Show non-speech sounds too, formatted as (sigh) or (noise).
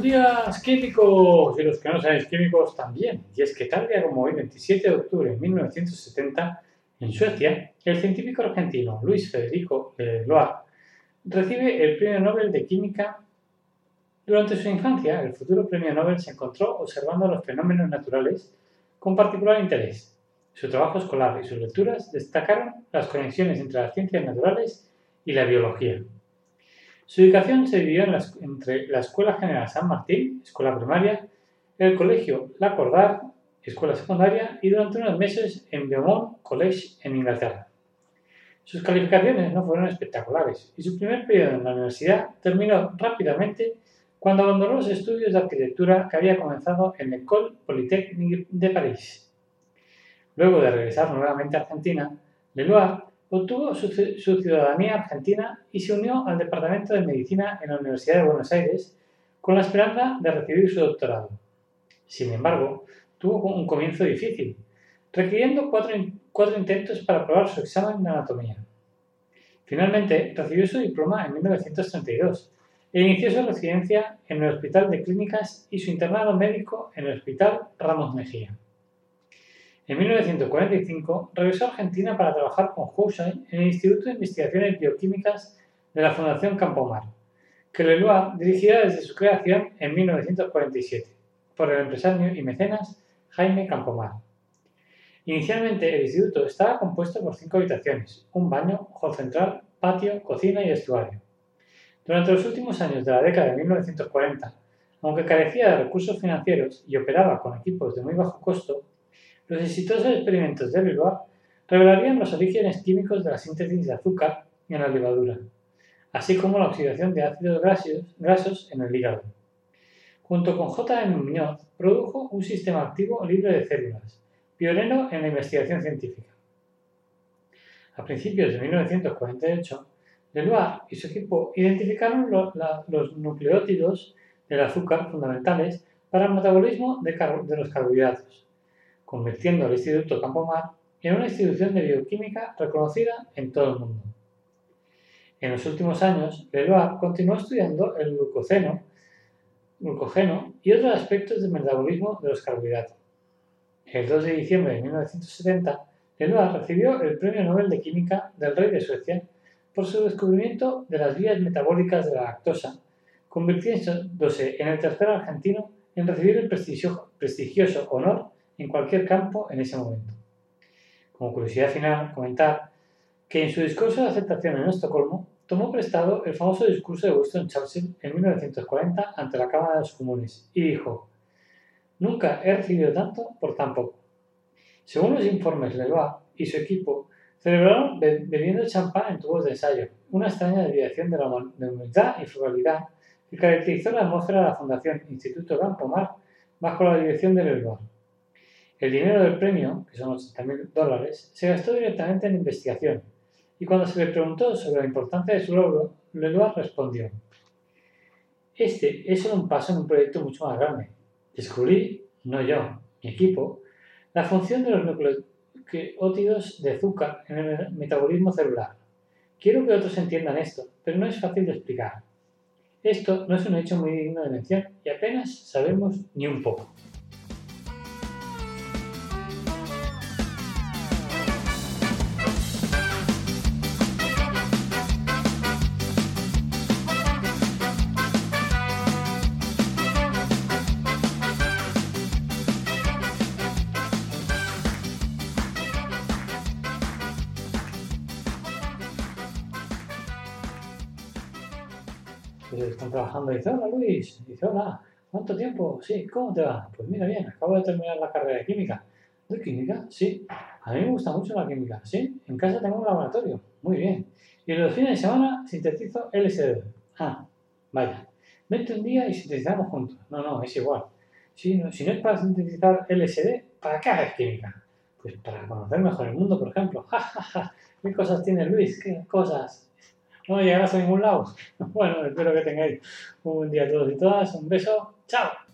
Buenos días, químicos, y los que no sabéis químicos también. Y es que tal día como hoy, 27 de octubre de 1970, en Suecia, el científico argentino Luis Federico Loa recibe el Premio Nobel de Química. Durante su infancia, el futuro Premio Nobel se encontró observando los fenómenos naturales con particular interés. Su trabajo escolar y sus lecturas destacaron las conexiones entre las ciencias naturales y la biología. Su educación se dividió entre la Escuela General San Martín, escuela primaria, el Colegio La Cordar, escuela secundaria, y durante unos meses en Beaumont College en Inglaterra. Sus calificaciones no fueron espectaculares y su primer periodo en la universidad terminó rápidamente cuando abandonó los estudios de arquitectura que había comenzado en el École Polytechnique de París. Luego de regresar nuevamente a Argentina, Leloir Obtuvo su, ciudadanía argentina y se unió al Departamento de Medicina en la Universidad de Buenos Aires con la esperanza de recibir su doctorado. Sin embargo, tuvo un comienzo difícil, requiriendo cuatro, intentos para aprobar su examen de anatomía. Finalmente, recibió su diploma en 1932 e inició su residencia en el Hospital de Clínicas y su internado médico en el Hospital Ramos Mejía. En 1945 regresó a Argentina para trabajar con Housay en el Instituto de Investigaciones Bioquímicas de la Fundación Campomar, que Leloir dirigía desde su creación en 1947 por el empresario y mecenas Jaime Campomar. Inicialmente el instituto estaba compuesto por cinco habitaciones, un baño, hall central, patio, cocina y estuario. Durante los últimos años de la década de 1940, aunque carecía de recursos financieros y operaba con equipos de muy bajo costo, los exitosos experimentos de Leloir revelarían los orígenes químicos de la síntesis de azúcar en la levadura, así como la oxidación de ácidos grasos en el hígado. Junto con J. Muñoz, produjo un sistema activo libre de células, pionero en la investigación científica. A principios de 1948, Leloir y su equipo identificaron los nucleótidos del azúcar fundamentales para el metabolismo de los carbohidratos convirtiendo al Instituto Campomar en una institución de bioquímica reconocida en todo el mundo. En los últimos años, Leloir continuó estudiando el glucoceno, y otros aspectos del metabolismo de los carbohidratos. El 2 de diciembre de 1970, Leloir recibió el Premio Nobel de Química del Rey de Suecia por su descubrimiento de las vías metabólicas de la lactosa, convirtiéndose en el tercer argentino en recibir el prestigioso honor en cualquier campo en ese momento. Como curiosidad final, comentar que en su discurso de aceptación en Estocolmo tomó prestado el famoso discurso de Winston Churchill en 1940 ante la Cámara de los Comunes y dijo, Nunca he recibido tanto por tan poco. Según los informes, Leloir y su equipo celebraron bebiendo champán en tubos de ensayo, una extraña desviación de la humildad y frugalidad que caracterizó la atmósfera de la Fundación Instituto Campo Mar bajo la dirección de Leloir. El dinero del premio, que son 80.000 dólares, se gastó directamente en investigación, y cuando se le preguntó sobre la importancia de su logro, Leloir respondió, Este es solo un paso en un proyecto mucho más grande. Descubrí, no yo, mi equipo, la función de los nucleótidos de azúcar en el metabolismo celular. Quiero que otros entiendan esto, pero no es fácil de explicar. Esto no es un hecho muy digno de mención y apenas sabemos ni un poco. Están trabajando. Dice, hola Luis. Dice, hola, ¿cuánto tiempo? Sí, ¿cómo te va? Pues mira bien, acabo de terminar la carrera de química. ¿De química? Sí. A mí me gusta mucho la química. Sí, en casa tengo un laboratorio. Muy bien. Y los fines de semana sintetizo LSD. Ah, vaya. Vete un día y sintetizamos juntos. No, no, es igual. Si no, si no es para sintetizar LSD, ¿para qué haces química? Pues para conocer mejor el mundo, por ejemplo. (laughs) Ja, ja, ja. ¿Qué cosas tiene Luis? ¿Qué cosas? No llegarás a ningún lado. Bueno, espero que tengáis un buen día a todos y todas. Un beso. Chao.